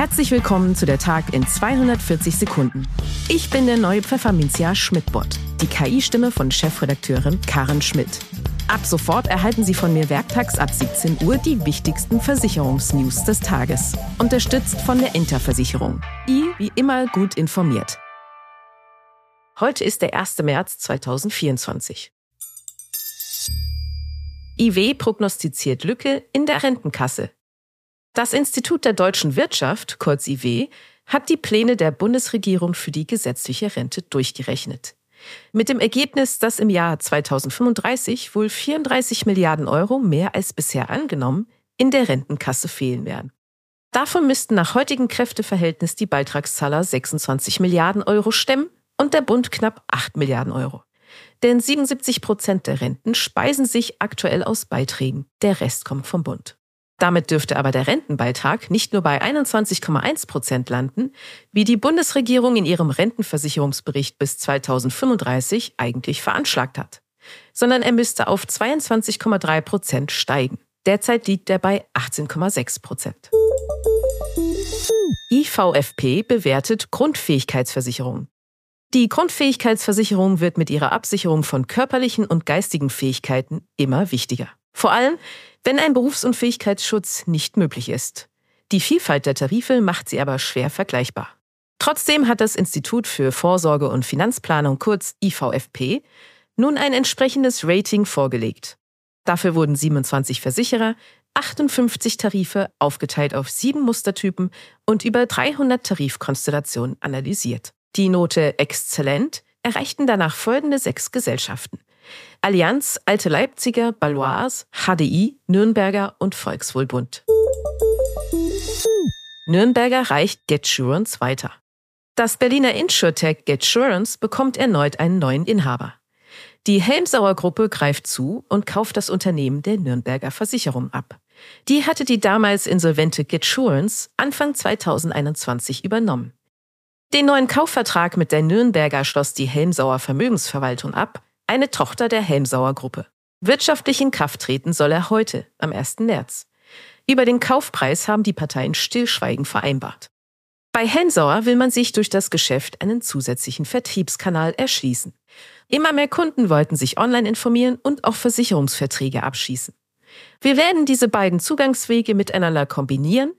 Herzlich willkommen zu der Tag in 240 Sekunden. Ich bin der neue Pfefferminzia Schmidt-Bot, die KI-Stimme von Chefredakteurin Karen Schmidt. Ab sofort erhalten Sie von mir werktags ab 17 Uhr die wichtigsten Versicherungsnews des Tages. Unterstützt von der Interversicherung. I wie immer gut informiert. Heute ist der 1. März 2024. IW prognostiziert Lücke in der Rentenkasse. Das Institut der deutschen Wirtschaft, kurz IW, hat die Pläne der Bundesregierung für die gesetzliche Rente durchgerechnet. Mit dem Ergebnis, dass im Jahr 2035 wohl 34 Milliarden Euro mehr als bisher angenommen in der Rentenkasse fehlen werden. Davon müssten nach heutigem Kräfteverhältnis die Beitragszahler 26 Milliarden Euro stemmen und der Bund knapp 8 Milliarden Euro. Denn 77 Prozent der Renten speisen sich aktuell aus Beiträgen, der Rest kommt vom Bund. Damit dürfte aber der Rentenbeitrag nicht nur bei 21,1 Prozent landen, wie die Bundesregierung in ihrem Rentenversicherungsbericht bis 2035 eigentlich veranschlagt hat, sondern er müsste auf 22,3 Prozent steigen. Derzeit liegt er bei 18,6 Prozent. IVFP bewertet Grundfähigkeitsversicherung. Die Grundfähigkeitsversicherung wird mit ihrer Absicherung von körperlichen und geistigen Fähigkeiten immer wichtiger. Vor allem, wenn ein Berufsunfähigkeitsschutz nicht möglich ist. Die Vielfalt der Tarife macht sie aber schwer vergleichbar. Trotzdem hat das Institut für Vorsorge und Finanzplanung kurz IVFP nun ein entsprechendes Rating vorgelegt. Dafür wurden 27 Versicherer, 58 Tarife aufgeteilt auf sieben Mustertypen und über 300 Tarifkonstellationen analysiert. Die Note Exzellent erreichten danach folgende sechs Gesellschaften. Allianz, Alte Leipziger, Balois, HDI, Nürnberger und Volkswohlbund. Nürnberger reicht GetSurance weiter. Das Berliner InsurTech GetSurance bekommt erneut einen neuen Inhaber. Die Helmsauer Gruppe greift zu und kauft das Unternehmen der Nürnberger Versicherung ab. Die hatte die damals insolvente GetSurance Anfang 2021 übernommen. Den neuen Kaufvertrag mit der Nürnberger schloss die Helmsauer Vermögensverwaltung ab, eine Tochter der Helmsauer Gruppe. Wirtschaftlich in Kraft treten soll er heute, am 1. März. Über den Kaufpreis haben die Parteien stillschweigend vereinbart. Bei Helmsauer will man sich durch das Geschäft einen zusätzlichen Vertriebskanal erschließen. Immer mehr Kunden wollten sich online informieren und auch Versicherungsverträge abschließen. Wir werden diese beiden Zugangswege miteinander kombinieren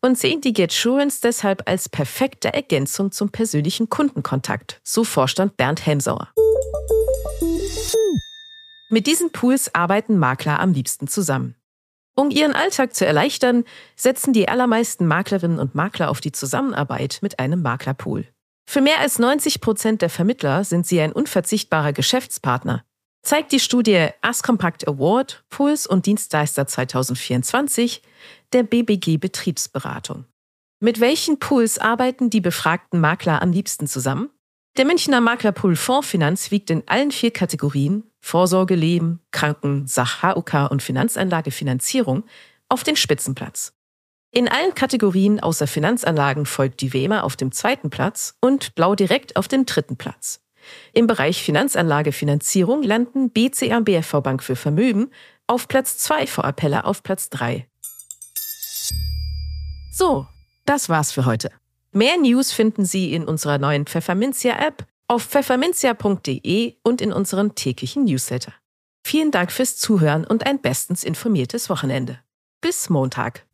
und sehen die GetSurance deshalb als perfekte Ergänzung zum persönlichen Kundenkontakt, so Vorstand Bernd Helmsauer. Mit diesen Pools arbeiten Makler am liebsten zusammen. Um ihren Alltag zu erleichtern, setzen die allermeisten Maklerinnen und Makler auf die Zusammenarbeit mit einem Maklerpool. Für mehr als 90 Prozent der Vermittler sind sie ein unverzichtbarer Geschäftspartner, zeigt die Studie Ascompact Award Puls und Dienstleister 2024 der BBG Betriebsberatung. Mit welchen Pools arbeiten die befragten Makler am liebsten zusammen? Der Münchner Maklerpool Fondsfinanz wiegt in allen vier Kategorien Vorsorge, Leben, Kranken, Sach, HUK und Finanzanlagefinanzierung auf den Spitzenplatz. In allen Kategorien außer Finanzanlagen folgt die WEMA auf dem zweiten Platz und Blau direkt auf dem dritten Platz. Im Bereich Finanzanlagefinanzierung landen BCA und BFV Bank für Vermögen auf Platz 2 vor Appelle auf Platz 3. So, das war's für heute. Mehr News finden Sie in unserer neuen Pfefferminzia-App, auf pfefferminzia.de und in unserem täglichen Newsletter. Vielen Dank fürs Zuhören und ein bestens informiertes Wochenende. Bis Montag.